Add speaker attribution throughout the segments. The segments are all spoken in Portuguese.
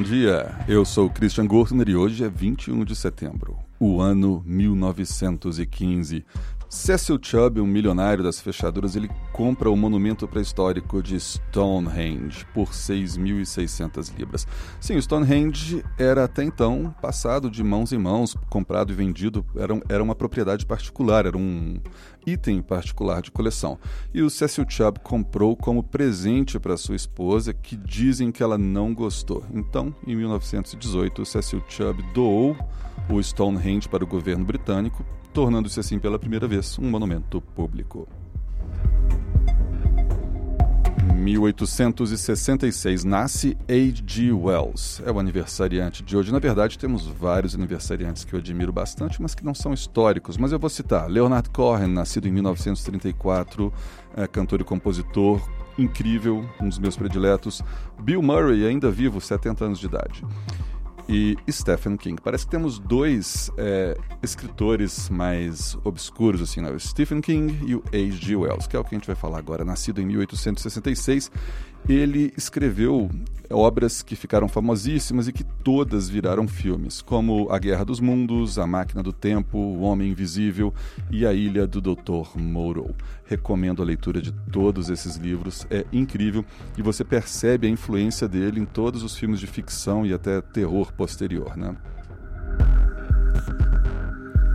Speaker 1: dia. Eu sou Christian Gortner e hoje é 21 de setembro, o ano 1915. Cecil Chubb, um milionário das fechaduras, ele compra o monumento pré-histórico de Stonehenge por 6.600 libras. Sim, o Stonehenge era até então passado de mãos em mãos, comprado e vendido, era, era uma propriedade particular, era um item particular de coleção. E o Cecil Chubb comprou como presente para sua esposa, que dizem que ela não gostou. Então, em 1918, Cecil Chubb doou o Stonehenge para o governo britânico tornando-se assim pela primeira vez um monumento público. 1866 nasce H.G. Wells. É o aniversariante de hoje. Na verdade, temos vários aniversariantes que eu admiro bastante, mas que não são históricos. Mas eu vou citar Leonard Cohen, nascido em 1934, é, cantor e compositor incrível, um dos meus prediletos. Bill Murray, ainda vivo, 70 anos de idade e Stephen King. Parece que temos dois é, escritores mais obscuros, assim, né? o Stephen King e o H.G. Wells, que é o que a gente vai falar agora. Nascido em 1866, ele escreveu obras que ficaram famosíssimas e que todas viraram filmes, como A Guerra dos Mundos, A Máquina do Tempo, O Homem Invisível e A Ilha do Dr. Moreau. Recomendo a leitura de todos esses livros, é incrível e você percebe a influência dele em todos os filmes de ficção e até terror posterior, né?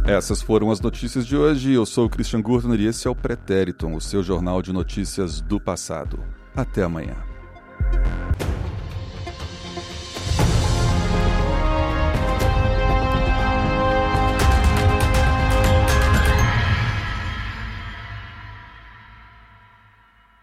Speaker 1: Essas foram as notícias de hoje. Eu sou o Christian Gurtner e esse é o Pretériton, o seu jornal de notícias do passado. Até amanhã.